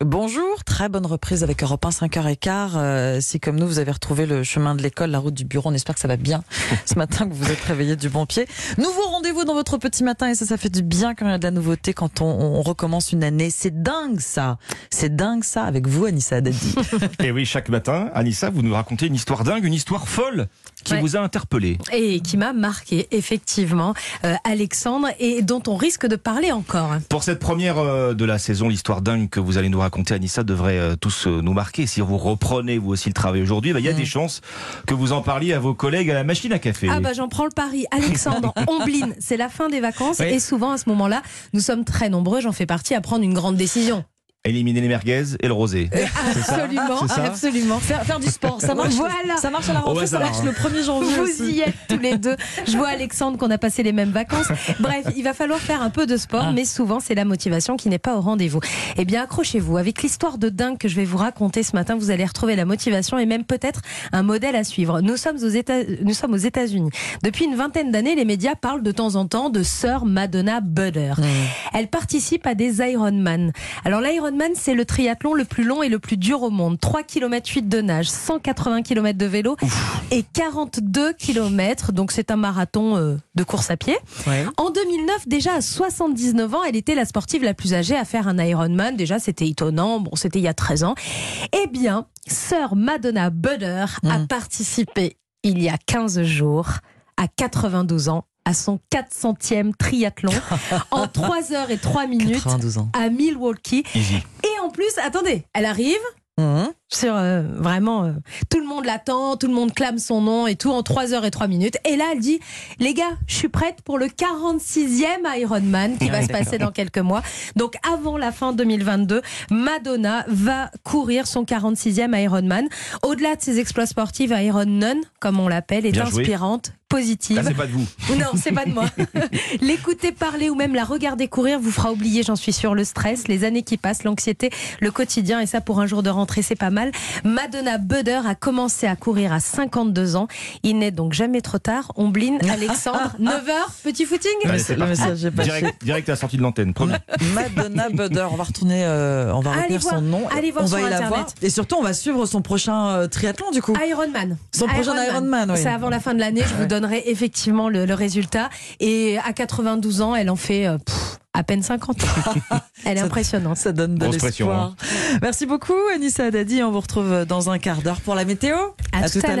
Bonjour, très bonne reprise avec Europe 1 5h15. Euh, si comme nous vous avez retrouvé le chemin de l'école, la route du bureau, on espère que ça va bien ce matin, que vous vous êtes réveillé du bon pied. Nouveau rendez-vous dans votre petit matin et ça, ça fait du bien quand il y a de la nouveauté, quand on, on recommence une année. C'est dingue ça, c'est dingue ça avec vous Anissa Dadi. Et oui, chaque matin, Anissa, vous nous racontez une histoire dingue, une histoire folle qui Ouais. vous a interpellé. Et qui m'a marqué, effectivement, euh, Alexandre, et dont on risque de parler encore. Pour cette première euh, de la saison, l'histoire dingue que vous allez nous raconter, Anissa, devrait euh, tous euh, nous marquer. Si vous reprenez vous aussi le travail aujourd'hui, bah, il y a des chances que vous en parliez à vos collègues à la machine à café. Ah bah j'en prends le pari. Alexandre, Ombline, c'est la fin des vacances Oui. et souvent à ce moment-là, nous sommes très nombreux, j'en fais partie, à prendre une grande décision. Éliminer les merguez et le rosé. Absolument, ça absolument. faire, faire du sport, ça marche. Voilà. Ça marche à la rentrée, ça hasard, marche le 1er janvier Vous aussi. y êtes tous les deux. Je vois Alexandre qu'on a passé les mêmes vacances. Bref, il va falloir faire un peu de sport, Ah. mais souvent c'est la motivation qui n'est pas au rendez-vous. Eh bien, accrochez-vous. Avec l'histoire de dingue que je vais vous raconter ce matin, vous allez retrouver la motivation et même peut-être un modèle à suivre. Nous sommes aux États, nous sommes aux États-Unis. Depuis une vingtaine d'années, les médias parlent de temps en temps de sœur Madonna Butter. Elle participe à des Ironman. Alors l'Ironman, c'est le triathlon le plus long et le plus dur au monde. 3 km 8 de nage, 180 km de vélo et 42 km. Donc c'est un marathon euh, de course à pied. Ouais. En 2009, déjà à 79 ans, elle était la sportive la plus âgée à faire un Ironman. Déjà, c'était étonnant. Bon, c'était il y a 13 ans. Eh bien, sœur Madonna Butter a Mm. participé il y a 15 jours à 92 ans à son 400e triathlon en 3 heures et 3 minutes 92 ans. à Milwaukee. Easy. Et en plus, attendez, elle arrive Mhm. sur euh, vraiment euh, tout le monde l'attend, tout le monde clame son nom et tout en 3 heures et 3 minutes. Et là, elle dit les gars, je suis prête pour le 46e Ironman qui va se passer dans quelques mois. Donc avant la fin 2022, Madonna va courir son 46e Ironman. Au-delà de ses exploits sportifs, Iron Nun, comme on l'appelle, est Bien joué. Positive. C'est pas de vous. Non, c'est pas de moi. L'écouter parler ou même la regarder courir vous fera oublier, j'en suis sûre, le stress, les années qui passent, l'anxiété, le quotidien. Et ça, pour un jour de rentrée, c'est pas mal. Madonna Butter a commencé à courir à 52 ans. Il n'est donc jamais trop tard. Ombline, Alexandre, 9h, petit footing le message est passé. Direct, direct à la sortie de l'antenne, promis. Madonna Butter, on va retourner, euh, on va retenir voir, son nom. allez voir on va la voir. Et surtout, on va suivre son prochain euh, triathlon du coup. Ironman. Son prochain Ironman, oui. C'est avant la fin de l'année, je vous donnerai effectivement le, le résultat. Et à 92 ans, elle en fait euh, pff, à peine 50. Elle est Ça- impressionnante. Ça donne de l'espoir. Merci beaucoup Anissa Dadi. On vous retrouve dans un quart d'heure pour la météo. À tout à l'heure.